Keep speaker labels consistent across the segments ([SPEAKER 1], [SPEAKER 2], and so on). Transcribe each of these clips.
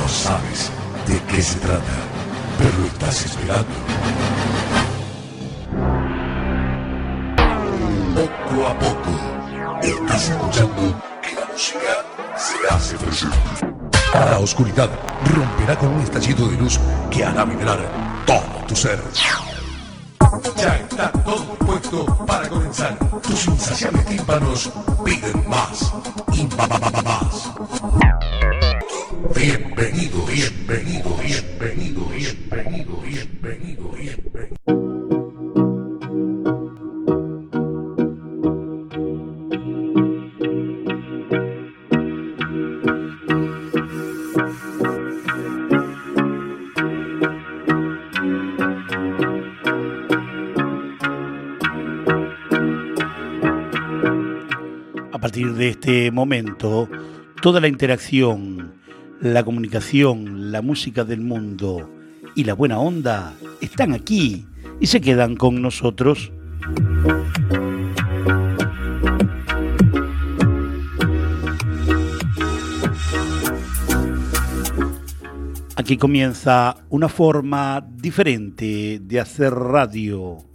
[SPEAKER 1] No sabes de qué se trata, pero estás esperando. Poco a poco, estás escuchando que la música se hace presente. La oscuridad romperá con un estallido de luz que hará vibrar todo tu ser. Ya está todo puesto para comenzar. Tus insaciables tímpanos piden más y. Bienvenido, bienvenido, bienvenido, bienvenido, bienvenido, bienvenido.
[SPEAKER 2] A partir de este momento, toda la interacción, la comunicación, la música del mundo y la buena onda están aquí y se quedan con nosotros. Aquí comienza una forma diferente de hacer radio.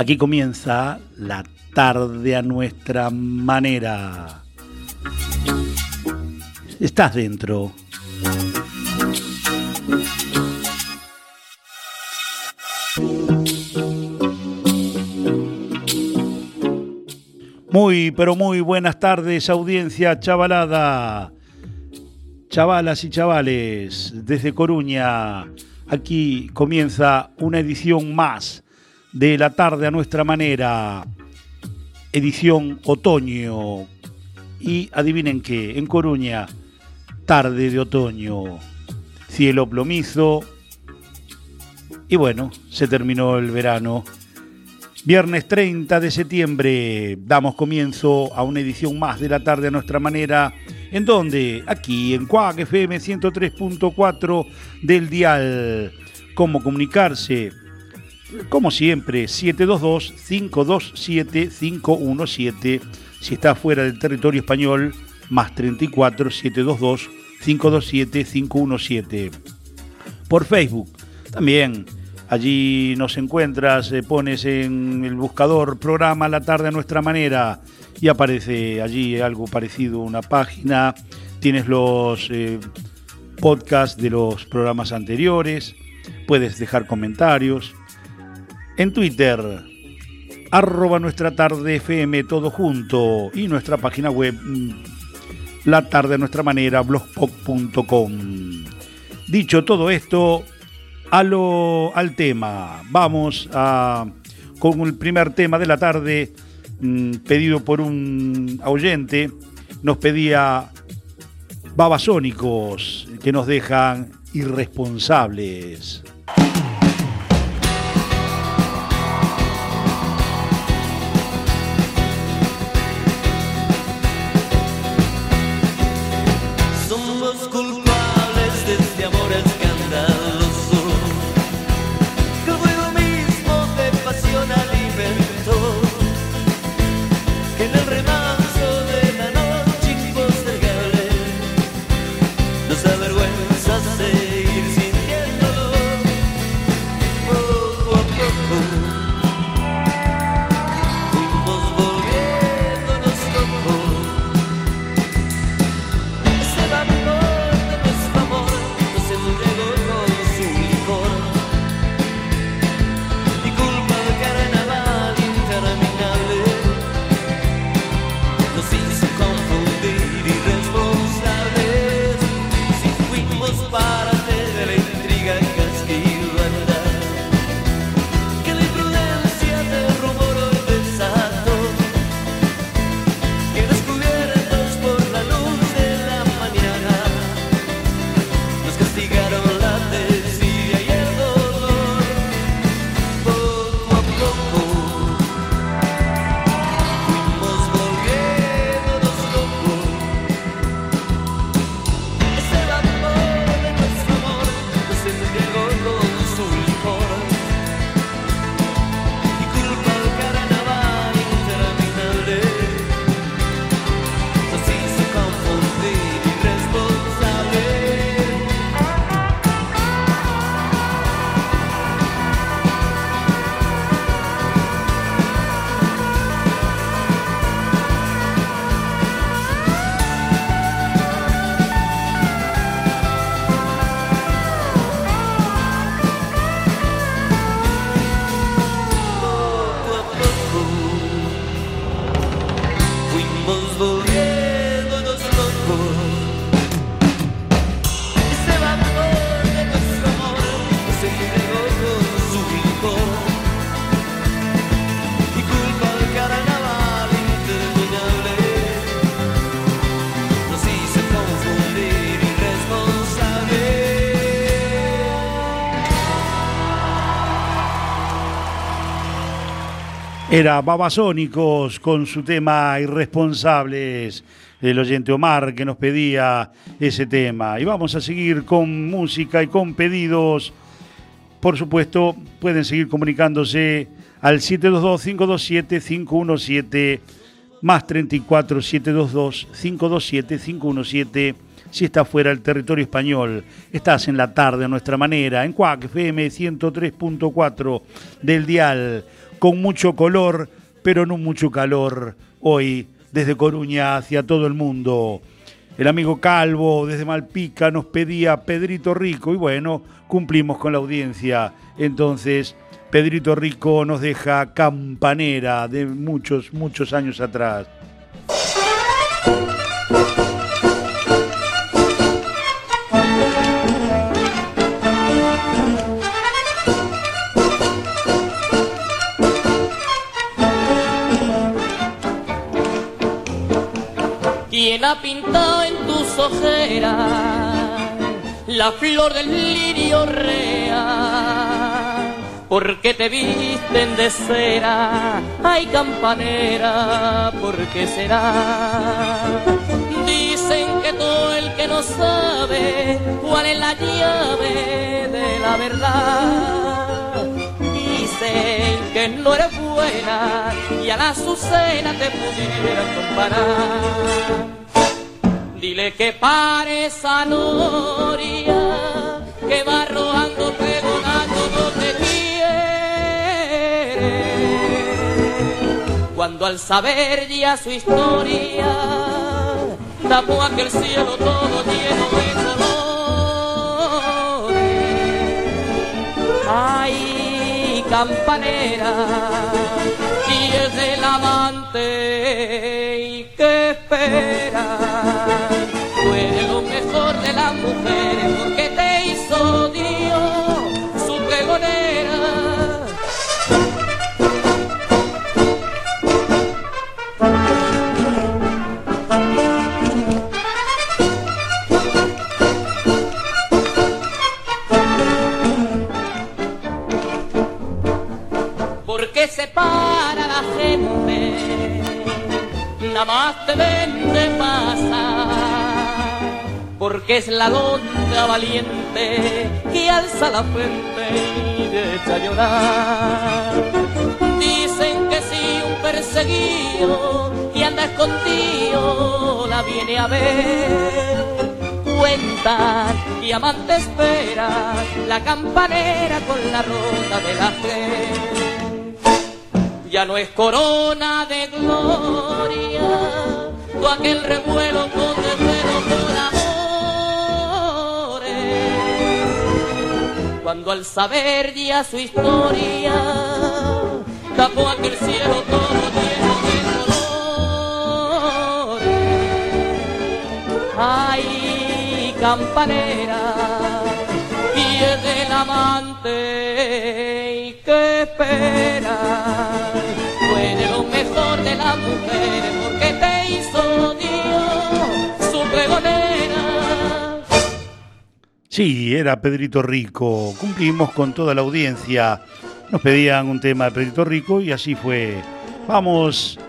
[SPEAKER 2] Aquí comienza la tarde a nuestra manera. Estás dentro. Muy, pero muy buenas tardes, audiencia chavalada. Chavalas y chavales, desde Coruña, aquí comienza una edición más de la tarde a nuestra manera, edición otoño. Y adivinen qué, en Coruña, tarde de otoño, cielo plomizo. Y bueno, se terminó el verano. Viernes 30 de septiembre damos comienzo a una edición más de la tarde a nuestra manera. ¿En donde Aquí en Cuac FM 103.4 del dial. ¿Cómo comunicarse? Como siempre, 722-527-517. Si está fuera del territorio español, más 34 722 527 517. Por Facebook, también. Allí nos encuentras, eh, pones en el buscador programa La tarde a nuestra manera y aparece allí algo parecido, una página. Tienes los eh, podcasts de los programas anteriores. Puedes dejar comentarios. En Twitter, arroba nuestra tarde FM todo junto y nuestra página web mm, la tarde a nuestra manera blogspot.com. Dicho todo esto, a lo, al tema, vamos a, con el primer tema de la tarde mm, pedido por un oyente, nos pedía babasónicos que nos dejan irresponsables. Era Babasónicos con su tema Irresponsables, el oyente Omar que nos pedía ese tema. Y vamos a seguir con música y con pedidos. Por supuesto, pueden seguir comunicándose al 722-527-517 más 34 722 527 517 si está fuera del territorio español. Estás en la tarde a nuestra manera, en Cuac FM 103.4 del dial con mucho color, pero no mucho calor, hoy desde Coruña hacia todo el mundo. El amigo Calvo desde Malpica nos pedía Pedrito Rico y bueno, cumplimos con la audiencia. Entonces, Pedrito Rico nos deja campanera de muchos, muchos años atrás.
[SPEAKER 3] ¿Quién ha pintado en tus ojeras la flor del lirio real? ¿Por qué te visten de cera? Ay, campanera, ¿por qué será? Dicen que todo el que no sabe cuál es la llave de la verdad. Dicen que no eres buena y a la Azucena te pudieran comparar. Dile que pare esa noria que va robando pregonando no te quiere. Cuando al saber ya su historia tapó aquel cielo todo lleno de colores. Ay, campanera, y es del amante y que espera porque es la longa valiente que alza la frente y deja llorar. Dicen que si un conseguido y anda escondido, la viene a ver. Cuentan y amante espera la campanera con la ronda de la fe. Ya no es corona de gloria, todo aquel revuelo con Cuando al saber ya su historia, tapó aquel cielo todo lleno de colores. Ay, campanera, y es del amante y que espera.
[SPEAKER 2] Sí, era Pedrito Rico. Cumplimos con toda la audiencia. Nos pedían un tema de Pedrito Rico y así fue. Vamos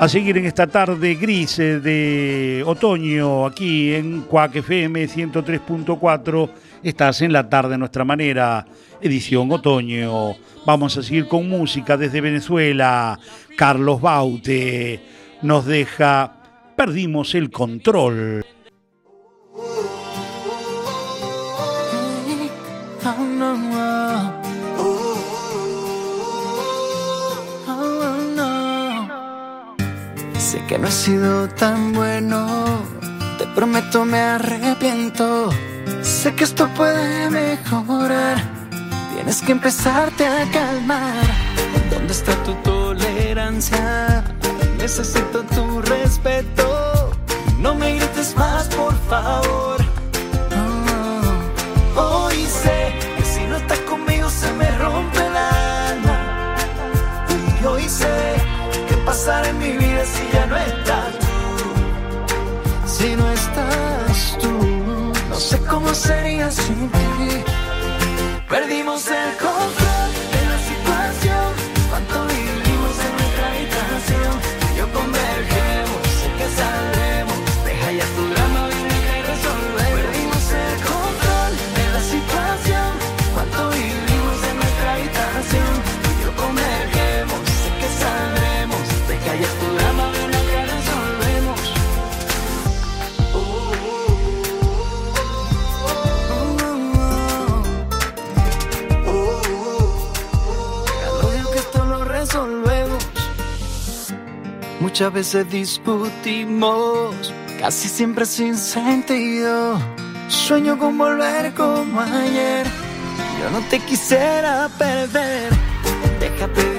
[SPEAKER 2] a seguir en esta tarde gris eh, de otoño aquí en Cuac FM 103.4. Estás en la tarde a nuestra manera, edición otoño. Vamos a seguir con música desde Venezuela. Carlos Baute nos deja Perdimos el control.
[SPEAKER 4] No sido tan bueno, te prometo me arrepiento. Sé que esto puede mejorar, tienes que empezarte a calmar. ¿Dónde está tu tolerancia? Necesito tu respeto. No me grites más, por favor. Sería sin ti. Perdimos el control Muchas veces discutimos, casi siempre sin sentido. Sueño con volver como ayer. Yo no te quisiera perder. Déjate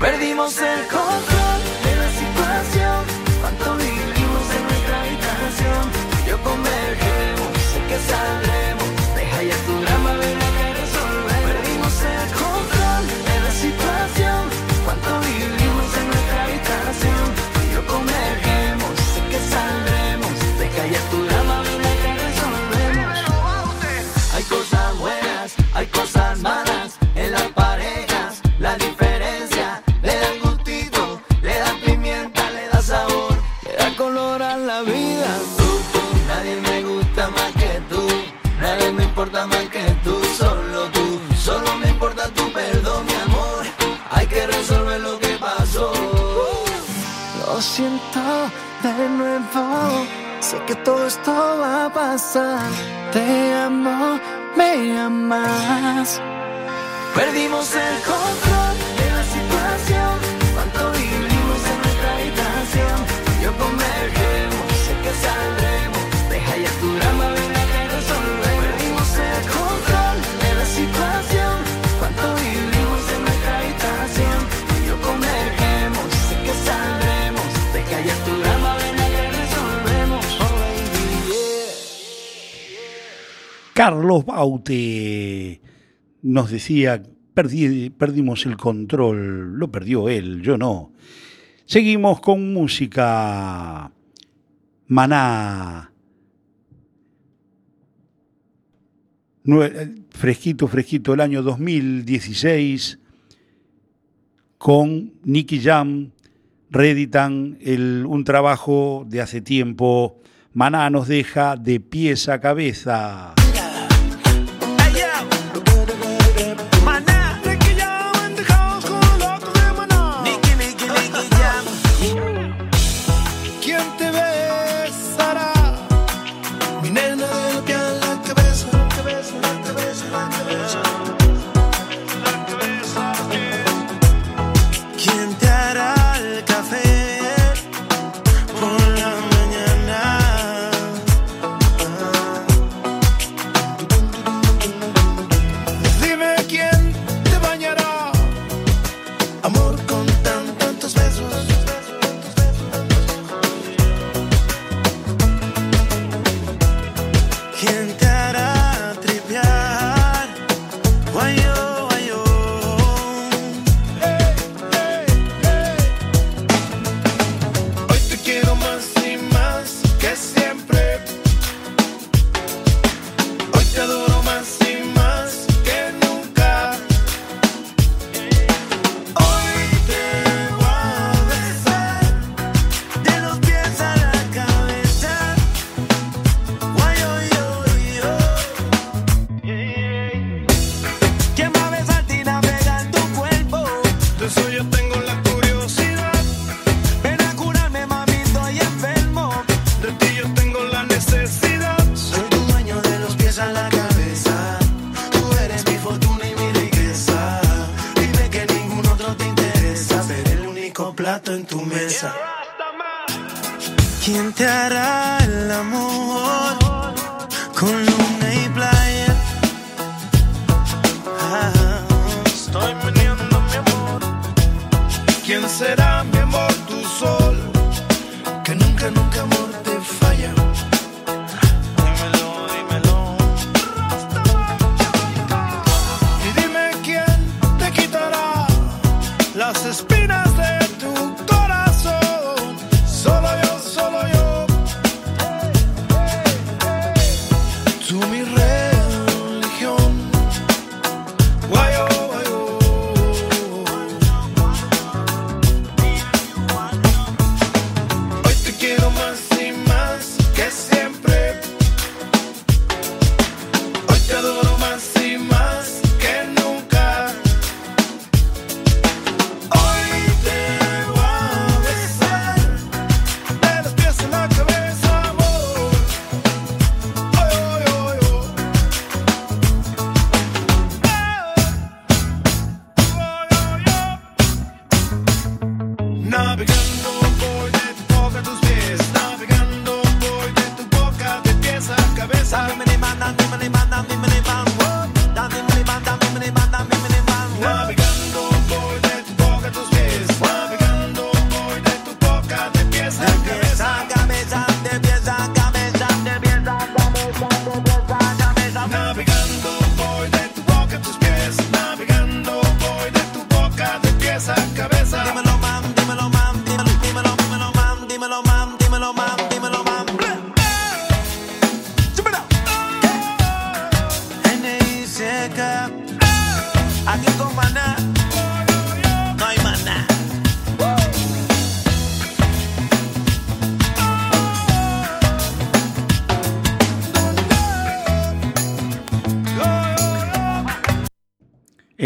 [SPEAKER 4] Perdimos el control de la situación. Cuánto vivimos en nuestra habitación. Yo convergemos, sé que saldremos. Todo esto va a pasar. Te amo, me amas. Perdimos el control
[SPEAKER 2] Carlos Baute nos decía, Perdí, perdimos el control, lo perdió él, yo no. Seguimos con música. Maná.
[SPEAKER 5] Eh, fresquito, fresquito, el año 2016, con Nicky Jam, reeditan el, un trabajo de hace tiempo. Maná nos deja de pies a cabeza.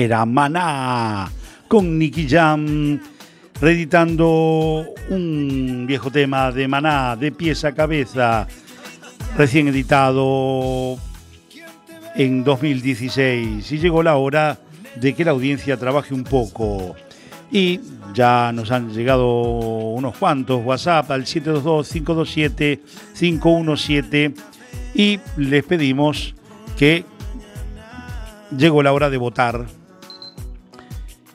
[SPEAKER 5] era Maná con Nicky Jam reeditando un viejo tema de Maná de pies a cabeza recién editado en 2016 y llegó la hora de que la audiencia trabaje un poco. Y ya nos han llegado unos cuantos WhatsApp al 722-527-517 y les pedimos que llegó la hora de votar.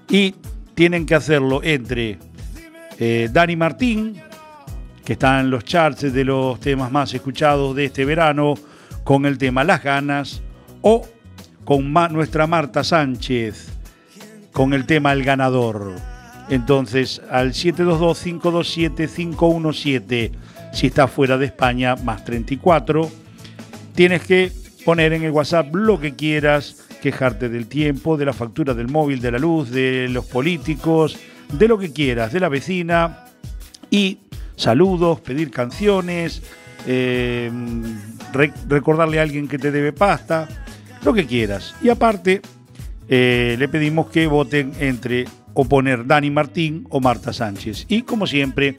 [SPEAKER 5] Y tienen que hacerlo entre eh, Dani Martín, que está en los charts de los temas más escuchados de este verano, con el tema Las ganas, o con nuestra Marta Sánchez, con el tema El ganador. Entonces, al 722-527-517, si estás fuera de España, más 34, tienes que
[SPEAKER 4] poner en el WhatsApp lo que quieras quejarte del tiempo, de la factura del móvil, de la luz, de los políticos, de lo que quieras, de la vecina y saludos, pedir canciones, eh, recordarle a alguien que te debe pasta, lo que quieras. Y aparte, eh, le pedimos que voten entre o poner Dani Martín o Marta Sánchez. Y como siempre,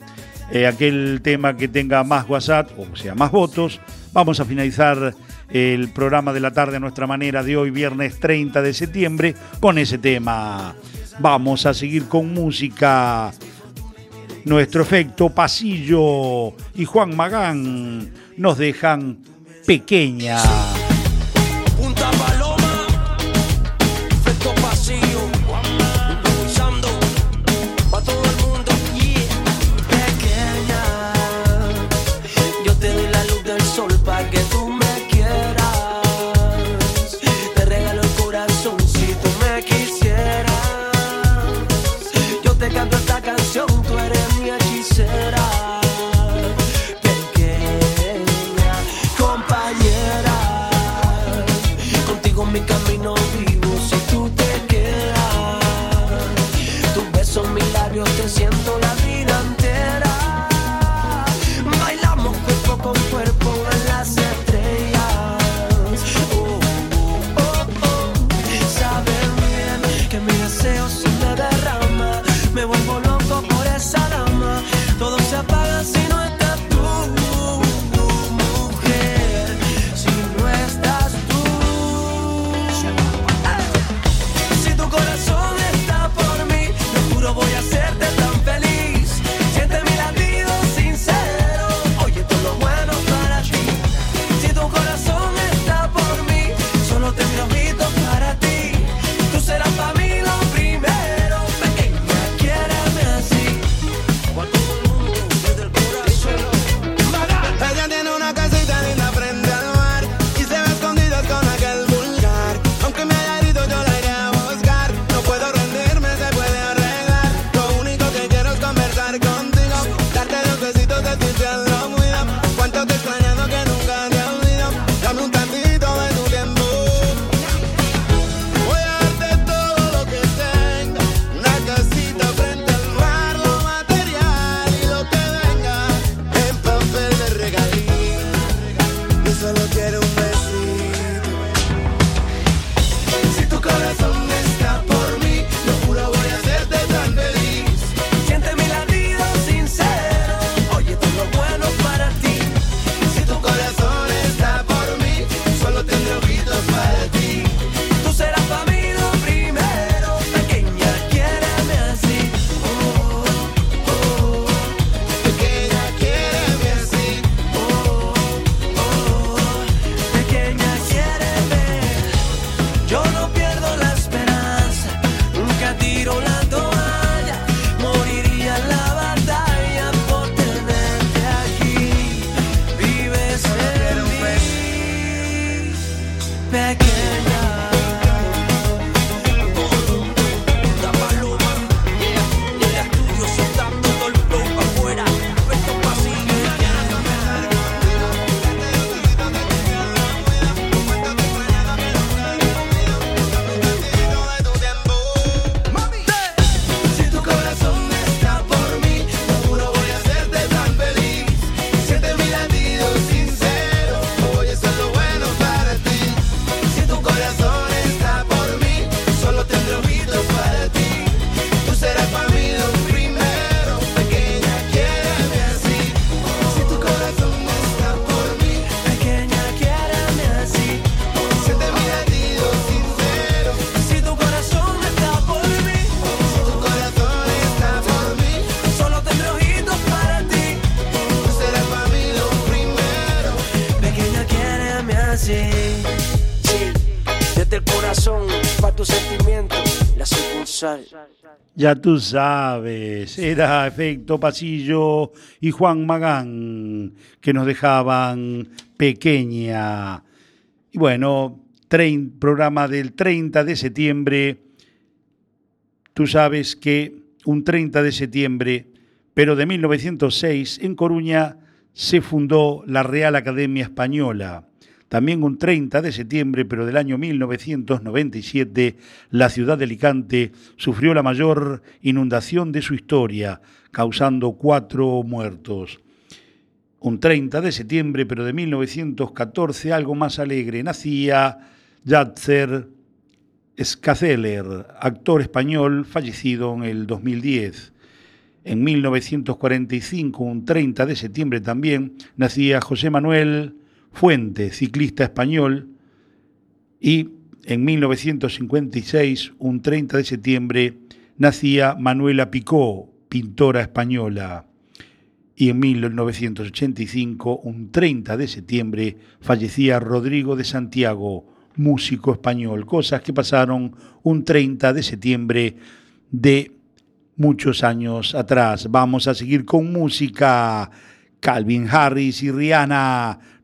[SPEAKER 4] eh, aquel tema que tenga más WhatsApp, o sea, más votos, vamos a finalizar el programa de la tarde a nuestra manera de hoy, viernes 30 de septiembre, con ese tema. Vamos a seguir con música. Nuestro efecto pasillo y Juan Magán nos dejan pequeña. son mis labios, te siento la vida. Ya tú sabes, era Efecto Pasillo y Juan Magán que nos dejaban pequeña. Y bueno, programa del 30 de septiembre. Tú sabes que un 30 de septiembre, pero de 1906, en Coruña, se fundó la Real Academia Española.
[SPEAKER 2] También un 30 de septiembre, pero del año 1997, la ciudad de Alicante sufrió la mayor inundación de su historia, causando cuatro muertos. Un 30 de septiembre, pero de 1914, algo más alegre, nacía Jatzer Scazeler, actor español fallecido en el 2010. En 1945, un 30 de septiembre también, nacía José Manuel Fuente, ciclista español, y en 1956, un 30 de septiembre, nacía Manuela Picó, pintora española. Y en 1985, un 30 de septiembre, fallecía Rodrigo de Santiago, músico español. Cosas que pasaron un 30 de septiembre de muchos años atrás. Vamos a seguir con música. Calvin Harris y Rihanna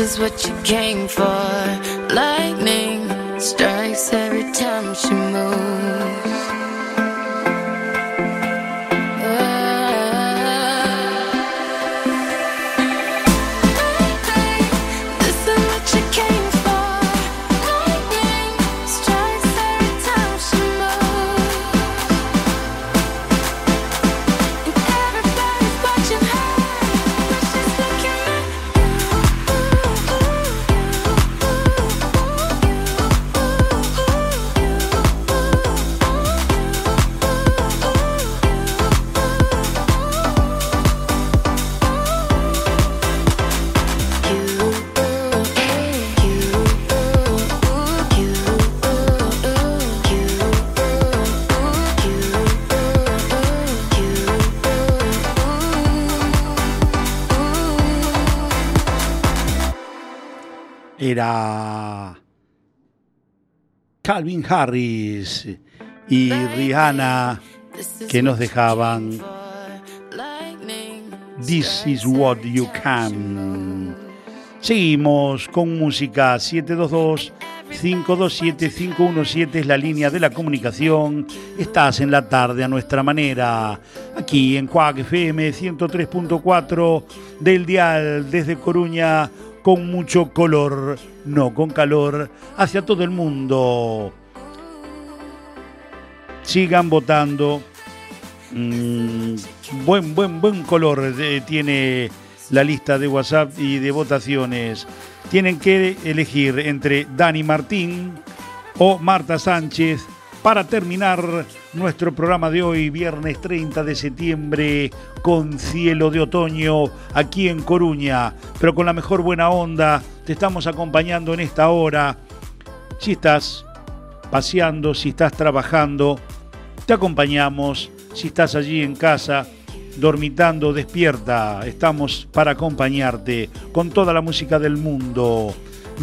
[SPEAKER 6] What you came for. Lightning
[SPEAKER 2] Calvin Harris y Rihanna que nos dejaban This is what you can. Seguimos con música 722 527-517 es la línea de la comunicación. Estás en la tarde a nuestra manera. Aquí en Cuac FM 103.4 del dial desde Coruña con mucho color, no con calor, hacia todo el mundo. Sigan votando. Mm, buen, buen, buen color eh, tiene la lista de WhatsApp y de votaciones. Tienen que elegir entre Dani Martín o Marta Sánchez para terminar nuestro programa de hoy, viernes 30 de septiembre, con cielo de otoño aquí en Coruña, pero con la mejor buena onda. Te estamos acompañando en esta hora. Si estás paseando, si estás trabajando, te acompañamos. Si estás allí en casa, dormitando, despierta. Estamos para acompañarte con toda la música del mundo.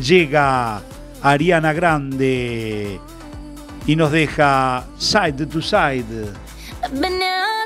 [SPEAKER 2] Llega Ariana Grande y nos deja Side to Side.
[SPEAKER 7] I've been there all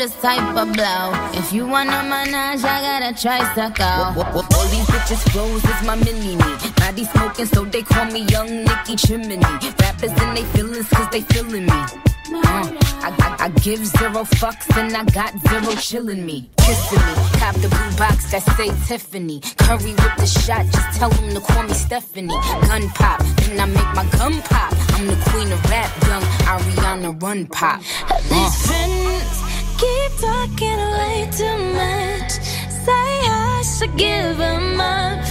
[SPEAKER 8] this type of blow. If you wanna manage, I gotta a tricycle.
[SPEAKER 6] All these bitches flows is my mini me. Body smoking, so they call me Young Nicky Chimney. Rappers and they feelings, cause they feeling me. Uh, I, I, I give zero fucks and I got zero chillin' me. Kissing me. Cop the blue box that say Tiffany. Curry with the shot, just tell them to call me Stephanie. Gun pop, then I make my gun pop. I'm the queen of rap, young Ariana Run Pop. Uh.
[SPEAKER 7] Keep talking way too much. Say I should give them up.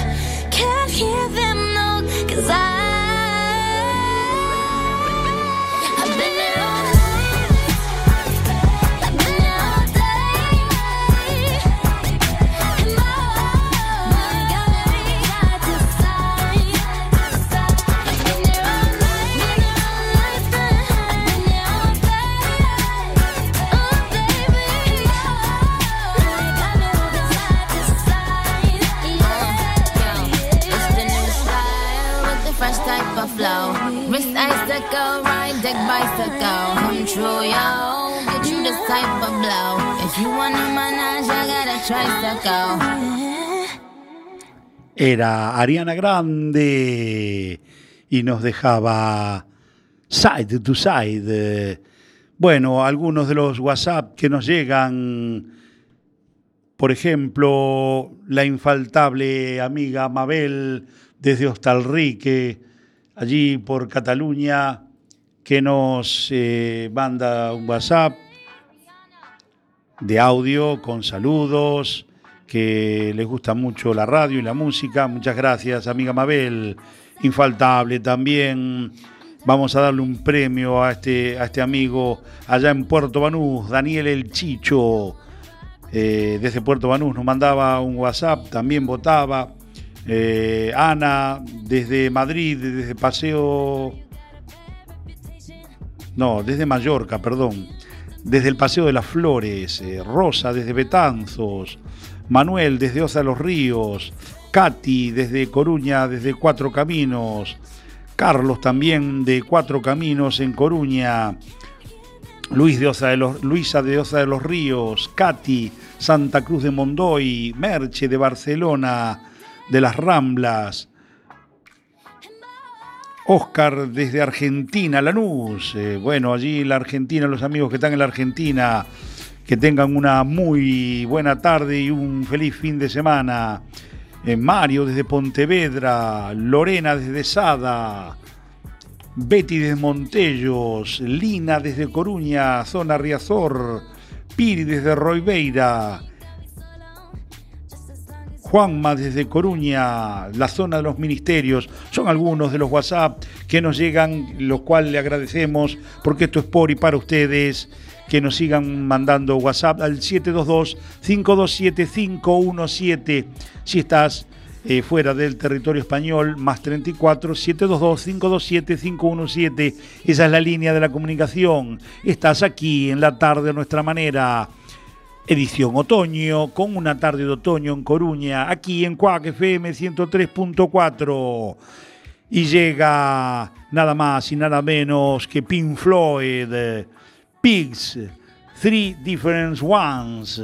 [SPEAKER 7] Can't hear them no, cause I.
[SPEAKER 8] If you wanna manage, I.
[SPEAKER 2] Era Ariana Grande y nos dejaba Side to Side. Bueno, algunos de los WhatsApp que nos llegan Por ejemplo, la infaltable amiga Mabel desde Hostalrique, allí por Cataluña, que nos eh, manda un WhatsApp de audio con saludos, que les gusta mucho la radio y la música. Muchas gracias, amiga Mabel. Infaltable también. Vamos a darle un premio a este, a este amigo allá en Puerto Banús, Daniel El Chicho. Eh, desde Puerto Banús nos mandaba un WhatsApp, también votaba. Eh, Ana, desde Madrid, desde Paseo. No, desde Mallorca, perdón. Desde el Paseo de las Flores. eh, Rosa, desde Betanzos. Manuel, desde de los Ríos. Katy, desde Coruña, desde Cuatro Caminos. Carlos, también de Cuatro Caminos en Coruña. Luis de Osa de los, Luisa de Osa de los Ríos, Katy, Santa Cruz de Mondoy, Merche de Barcelona, de las Ramblas, Oscar desde Argentina, Lanús. Eh, bueno, allí la Argentina, los amigos que están en la Argentina, que tengan una muy buena tarde y un feliz fin de semana. Eh, Mario desde Pontevedra, Lorena desde Sada, Betty desde Montellos, Lina desde Coruña, zona Riazor, Piri desde Roibeira, Juanma desde Coruña, la zona de los ministerios, son algunos de los WhatsApp que nos llegan, los cuales le agradecemos, porque esto es por y para ustedes, que nos sigan mandando WhatsApp al 722-527-517, si estás eh, fuera del territorio español, más 34 722-527-517, esa es la línea de la comunicación, estás aquí en la tarde a nuestra manera edición otoño, con una tarde de otoño en Coruña, aquí en Cuac FM 103.4. Y llega nada más y nada menos que Pink Floyd, Pigs, Three Different Ones.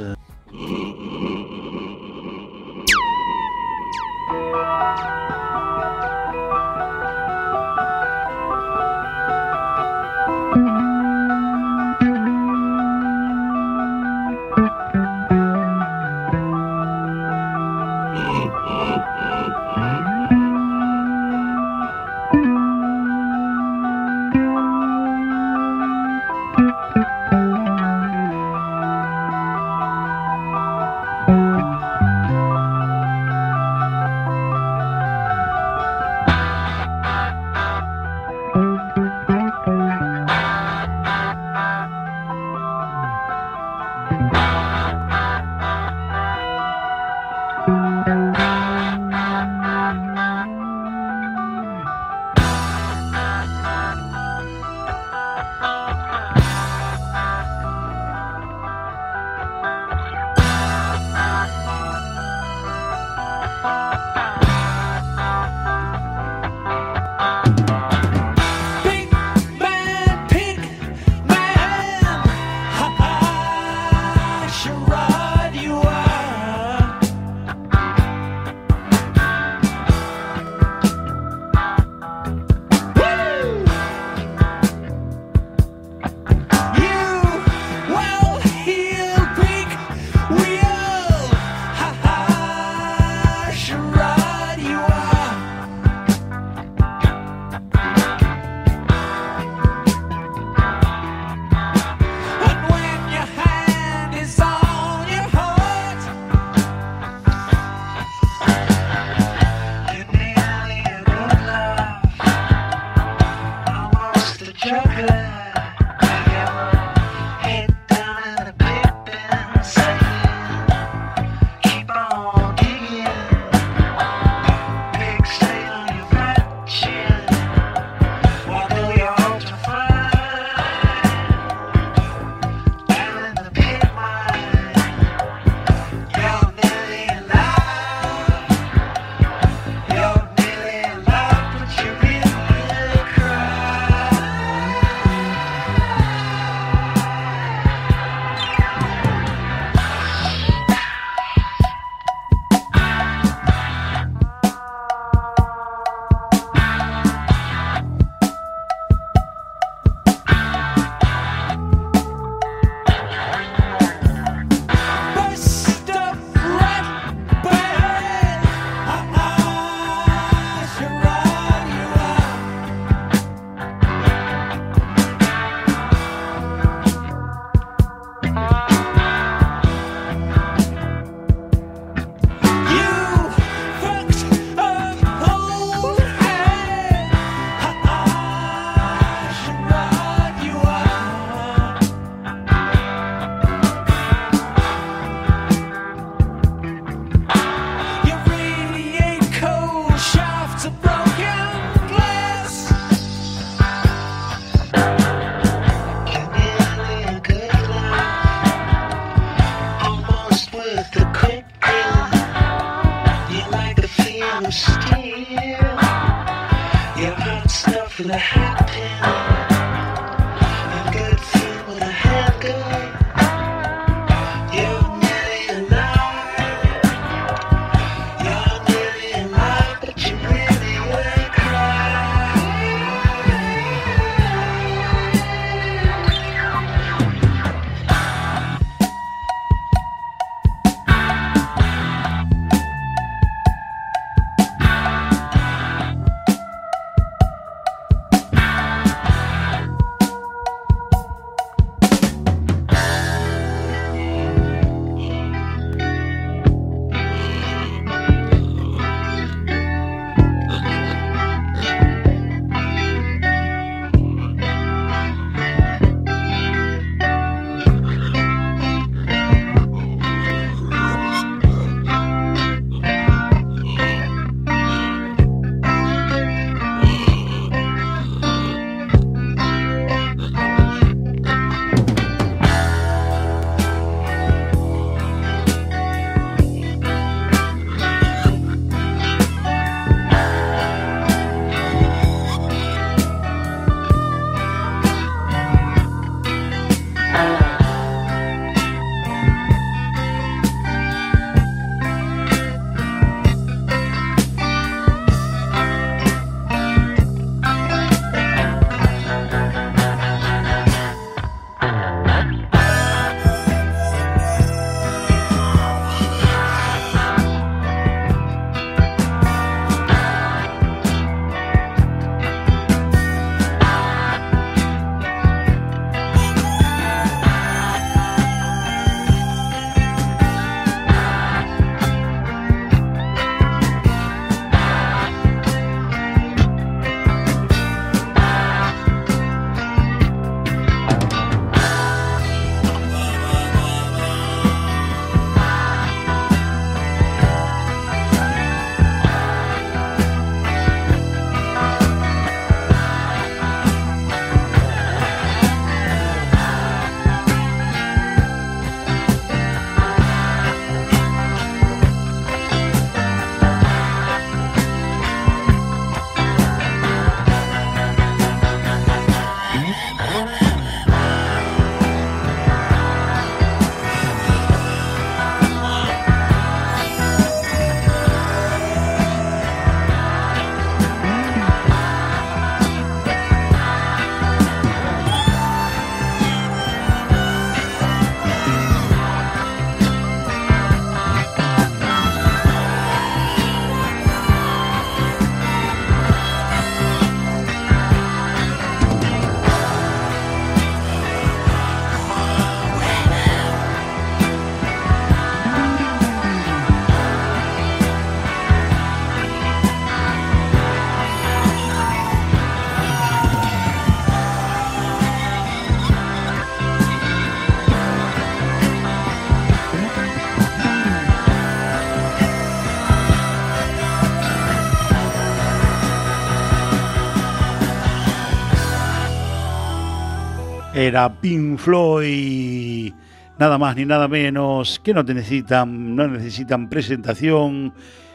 [SPEAKER 2] Era Pink Floyd, nada más ni nada menos, que no necesitan, no necesitan presentación,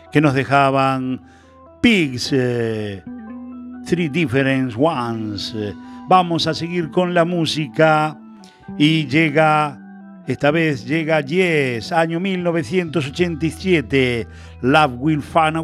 [SPEAKER 2] que nos dejaban Pigs, eh, Three Different Ones. Vamos a seguir con la música y llega, esta vez llega Yes, año 1987, Love Will Find a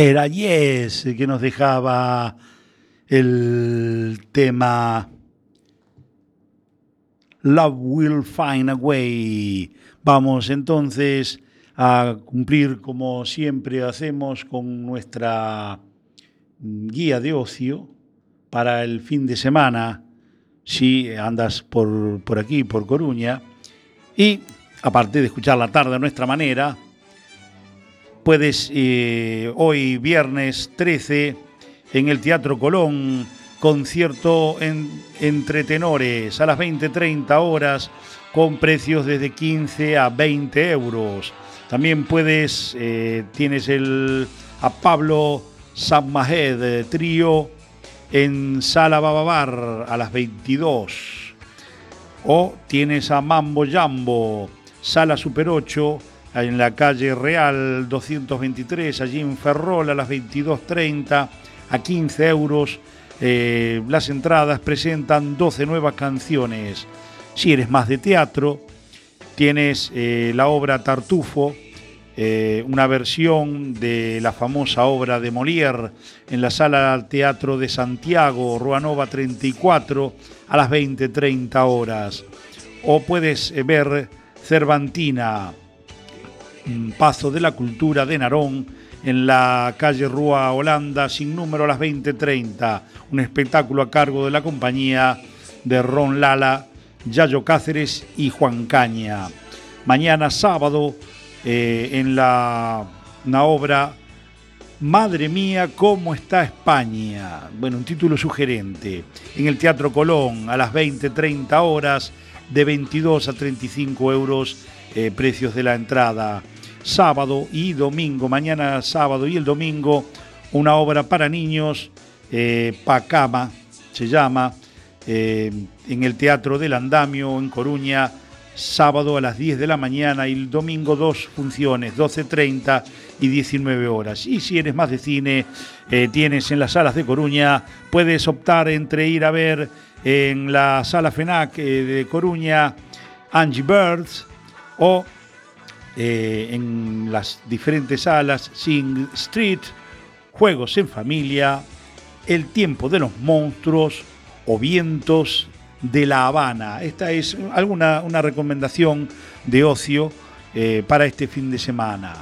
[SPEAKER 2] Era Yes que nos dejaba el tema Love Will Find a Way. Vamos entonces a cumplir como siempre hacemos con nuestra guía de ocio para el fin de semana, si andas por, por aquí, por Coruña. Y aparte de escuchar la tarde a nuestra manera, puedes eh, hoy viernes 13 en el Teatro Colón, concierto en, entre tenores a las 20-30 horas con precios desde 15 a 20 euros. También puedes, eh, tienes el, a Pablo Sammahed eh, trío en Sala Bababar a las 22. O tienes a Mambo Jambo, Sala Super 8, en la calle Real 223, allí en Ferrol a las 22.30, a 15 euros. Eh, las entradas presentan 12 nuevas canciones. Si eres más de teatro, tienes eh, la obra Tartufo, eh, una versión de la famosa obra de Molière en la sala Teatro de Santiago, Ruanova 34, a las 20-30 horas. O puedes ver Cervantina, Paso de la Cultura de Narón, en la calle Rúa Holanda, sin número a las 20.30. Un espectáculo a cargo de la compañía de Ron Lala, Yayo Cáceres y Juan Caña. Mañana sábado, eh, en la una obra Madre mía, ¿cómo está España? Bueno, un título sugerente. En el Teatro Colón, a las 20-30 horas, de 22 a 35 euros, eh, precios de la entrada. Sábado y domingo, mañana sábado y el domingo, una obra para niños, eh, Pacama se llama, eh, en el Teatro del Andamio en Coruña, sábado a las 10 de la mañana y el domingo dos funciones, 12.30 y 19 horas. Y si eres más de cine, eh, tienes en las salas de Coruña, puedes optar entre ir a ver en la sala FENAC de Coruña Angie Birds o eh, en las diferentes salas Sing Street, Juegos en Familia, El Tiempo de los Monstruos o Vientos de La Habana. Esta es alguna una recomendación de ocio eh, para este fin de semana.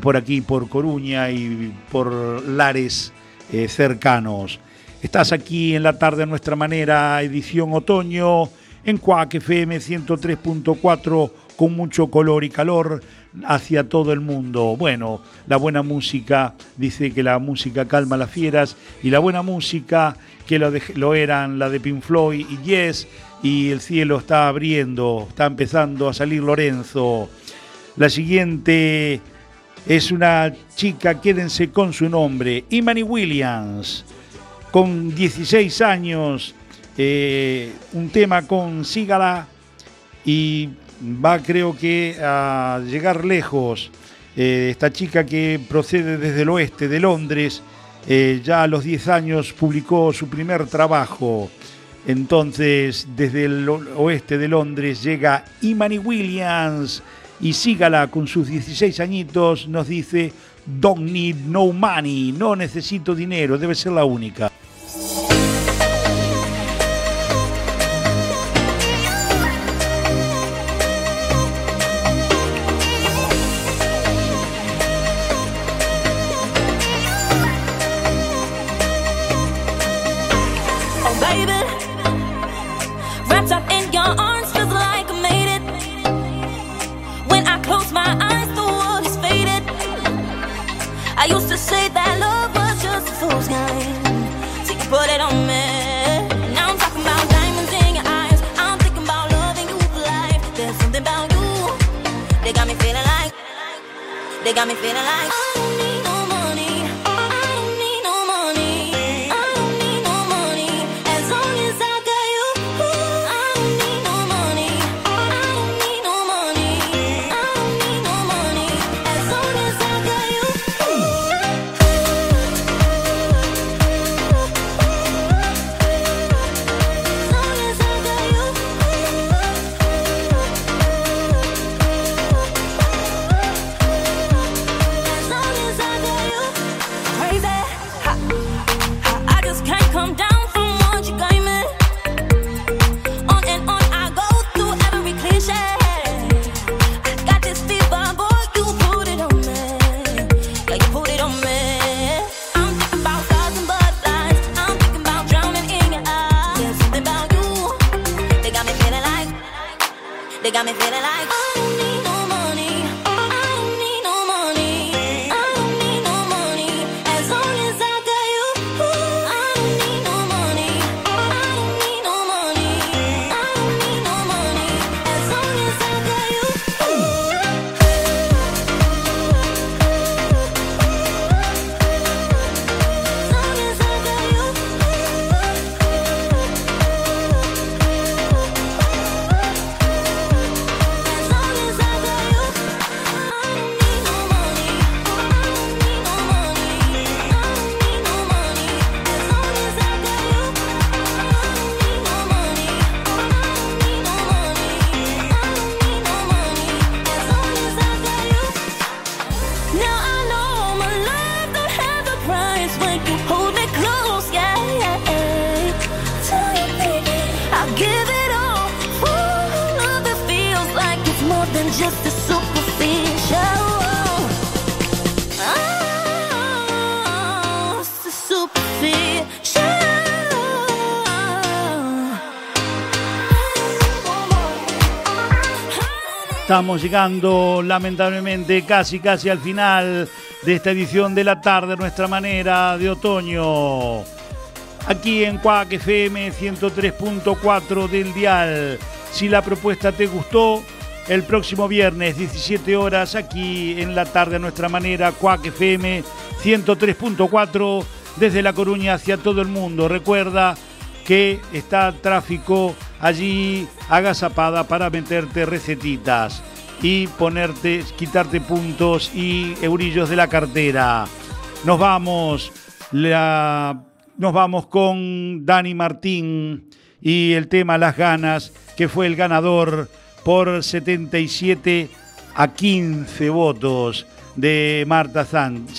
[SPEAKER 2] Por aquí, por Coruña y por lares eh, cercanos. Estás aquí en la tarde a nuestra manera, edición otoño, en Cuac FM 103.4 con mucho color y calor hacia todo el mundo. Bueno, la buena música, dice que la música calma las fieras y la buena música que lo, de- eran la de Pink Floyd y Yes y el cielo está abriendo, está empezando a salir Lorenzo. La siguiente es una chica, quédense con su nombre, Imani Williams, con 16 años, eh, un tema con Sígala y va creo que a llegar lejos. Eh, esta chica que procede desde el oeste de Londres, eh, ya a los 10 años publicó su primer trabajo. Entonces, desde el oeste de Londres llega Imani Williams y sígala con sus 16 añitos, nos dice, Don't need no money, no necesito dinero, debe ser la única.
[SPEAKER 7] Got me feeling like.
[SPEAKER 2] Estamos llegando lamentablemente casi casi al final de esta edición de la tarde, nuestra manera de otoño. Aquí en Cuac FM 103.4 del dial. Si la propuesta te gustó, el próximo viernes 17 horas aquí en la tarde nuestra manera Cuac FM 103.4 desde La Coruña hacia todo el mundo. Recuerda que está tráfico allí agazapada para meterte recetitas y ponerte, quitarte puntos y eurillos de la cartera. Nos vamos, la- nos vamos con Dani Martín y el tema Las ganas, que fue el ganador por 77 a 15 votos de Marta Sánchez.